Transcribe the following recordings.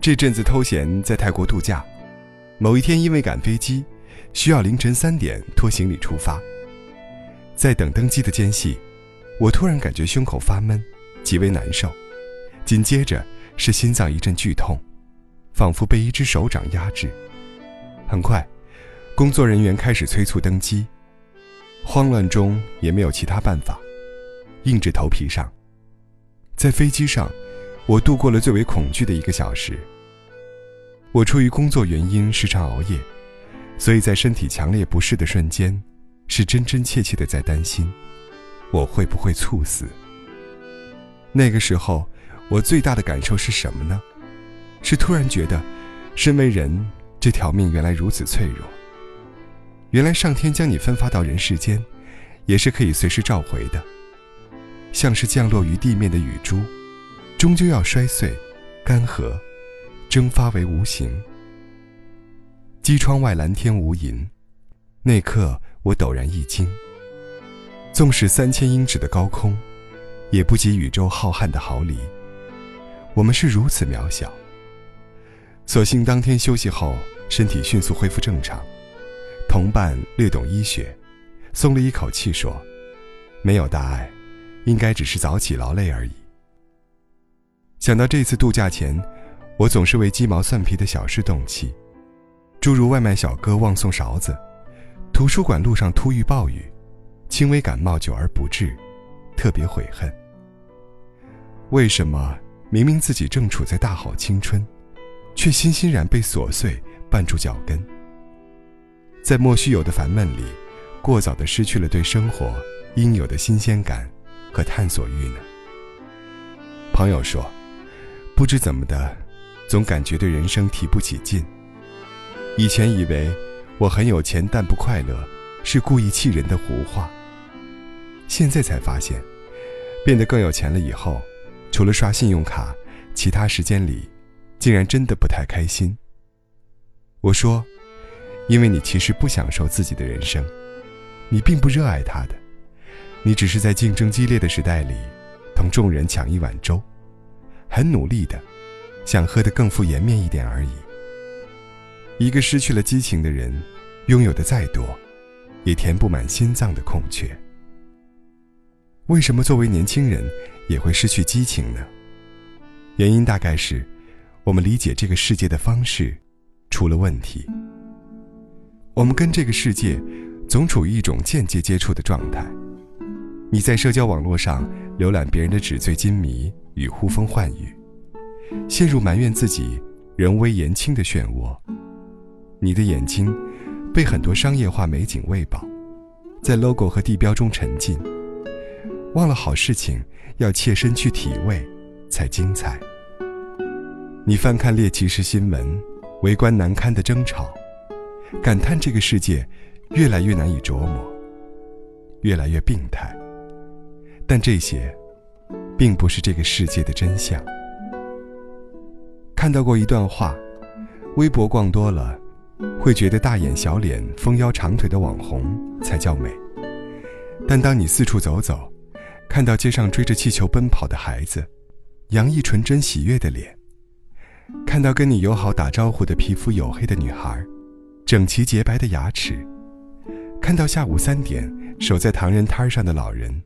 这阵子偷闲在泰国度假，某一天因为赶飞机，需要凌晨三点拖行李出发。在等登机的间隙，我突然感觉胸口发闷，极为难受，紧接着是心脏一阵剧痛，仿佛被一只手掌压制。很快，工作人员开始催促登机，慌乱中也没有其他办法，硬着头皮上。在飞机上。我度过了最为恐惧的一个小时。我出于工作原因时常熬夜，所以在身体强烈不适的瞬间，是真真切切的在担心，我会不会猝死。那个时候，我最大的感受是什么呢？是突然觉得，身为人，这条命原来如此脆弱。原来上天将你分发到人世间，也是可以随时召回的，像是降落于地面的雨珠。终究要摔碎、干涸、蒸发为无形。机窗外蓝天无垠，那刻我陡然一惊。纵使三千英尺的高空，也不及宇宙浩瀚的毫厘。我们是如此渺小。所幸当天休息后，身体迅速恢复正常。同伴略懂医学，松了一口气说：“没有大碍，应该只是早起劳累而已。”想到这次度假前，我总是为鸡毛蒜皮的小事动气，诸如外卖小哥忘送勺子，图书馆路上突遇暴雨，轻微感冒久而不治，特别悔恨。为什么明明自己正处在大好青春，却欣欣然被琐碎绊住脚跟？在莫须有的烦闷里，过早的失去了对生活应有的新鲜感和探索欲呢？朋友说。不知怎么的，总感觉对人生提不起劲。以前以为我很有钱但不快乐，是故意气人的胡话。现在才发现，变得更有钱了以后，除了刷信用卡，其他时间里，竟然真的不太开心。我说，因为你其实不享受自己的人生，你并不热爱他的，你只是在竞争激烈的时代里，同众人抢一碗粥。很努力的，想喝得更富颜面一点而已。一个失去了激情的人，拥有的再多，也填不满心脏的空缺。为什么作为年轻人也会失去激情呢？原因大概是，我们理解这个世界的方式出了问题。我们跟这个世界总处于一种间接接触的状态。你在社交网络上浏览别人的纸醉金迷。与呼风唤雨，陷入埋怨自己人微言轻的漩涡。你的眼睛被很多商业化美景喂饱，在 logo 和地标中沉浸，忘了好事情要切身去体味才精彩。你翻看猎奇式新闻，围观难堪的争吵，感叹这个世界越来越难以琢磨，越来越病态。但这些。并不是这个世界的真相。看到过一段话，微博逛多了，会觉得大眼小脸、丰腰长腿的网红才叫美。但当你四处走走，看到街上追着气球奔跑的孩子，洋溢纯真喜悦的脸；看到跟你友好打招呼的皮肤黝黑的女孩，整齐洁白的牙齿；看到下午三点守在唐人摊上的老人，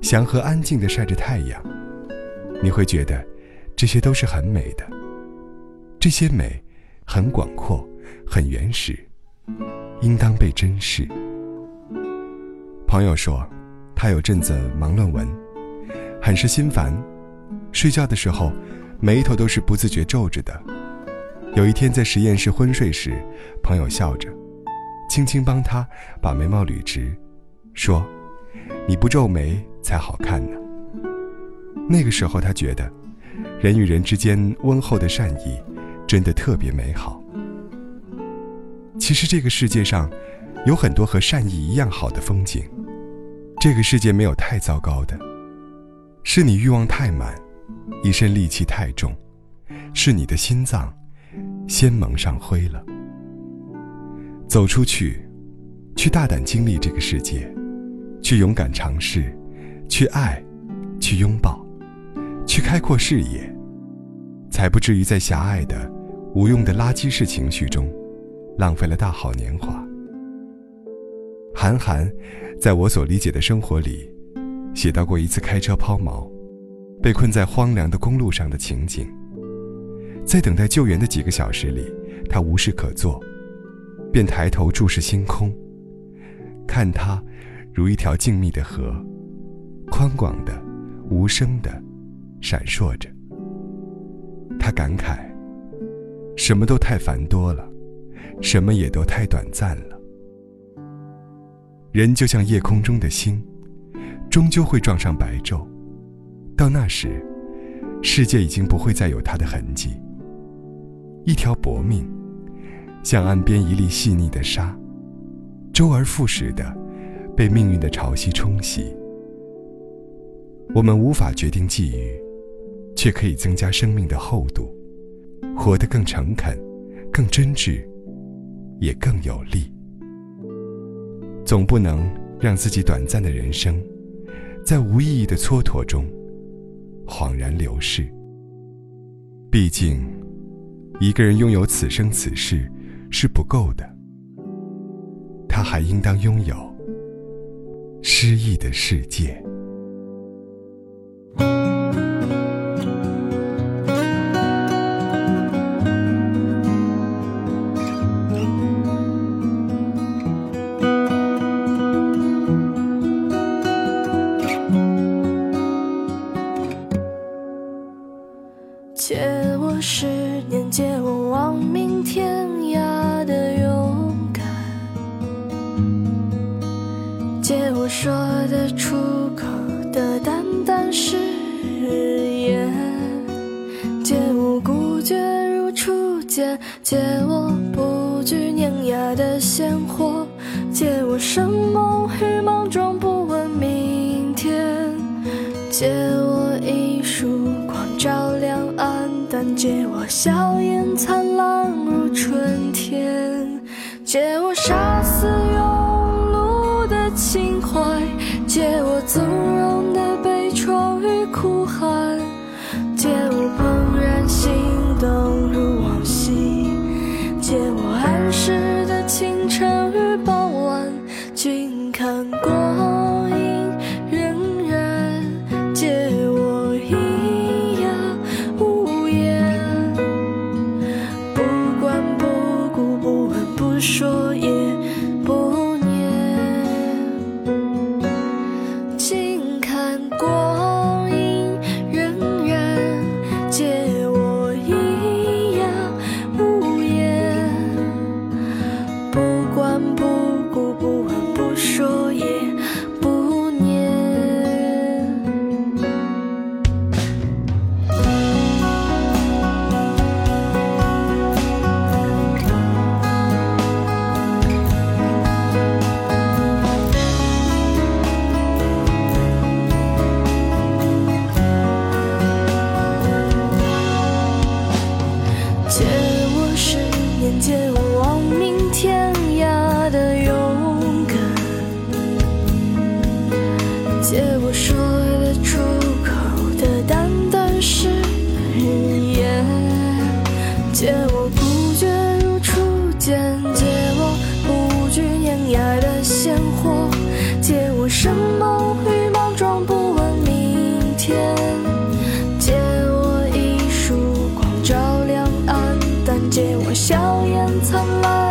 祥和安静地晒着太阳。你会觉得，这些都是很美的。这些美，很广阔，很原始，应当被珍视。朋友说，他有阵子忙论文，很是心烦，睡觉的时候，眉头都是不自觉皱着的。有一天在实验室昏睡时，朋友笑着，轻轻帮他把眉毛捋直，说：“你不皱眉才好看呢。”那个时候，他觉得，人与人之间温厚的善意，真的特别美好。其实这个世界上，有很多和善意一样好的风景。这个世界没有太糟糕的，是你欲望太满，一身戾气太重，是你的心脏，先蒙上灰了。走出去，去大胆经历这个世界，去勇敢尝试，去爱，去拥抱。去开阔视野，才不至于在狭隘的、无用的垃圾式情绪中，浪费了大好年华。韩寒，在我所理解的生活里，写到过一次开车抛锚，被困在荒凉的公路上的情景。在等待救援的几个小时里，他无事可做，便抬头注视星空，看它如一条静谧的河，宽广的、无声的，闪烁着。他感慨：什么都太繁多了，什么也都太短暂了。人就像夜空中的星，终究会撞上白昼，到那时，世界已经不会再有它的痕迹。一条薄命，像岸边一粒细腻的沙，周而复始的被命运的潮汐冲洗。我们无法决定际遇，却可以增加生命的厚度，活得更诚恳、更真挚，也更有力。总不能让自己短暂的人生，在无意义的蹉跎中恍然流逝。毕竟，一个人拥有此生此世是不够的，他还应当拥有诗意的世界。借我十年，借我亡命天涯的勇敢，借我说得出口的淡淡誓言，借我孤绝如初见，借我不惧碾压的鲜活，借我生猛与莽撞，不问明天，借我一束光照亮。借我笑颜灿烂如春天，借我杀死庸碌的情怀，借我纵容。硝烟灿烂。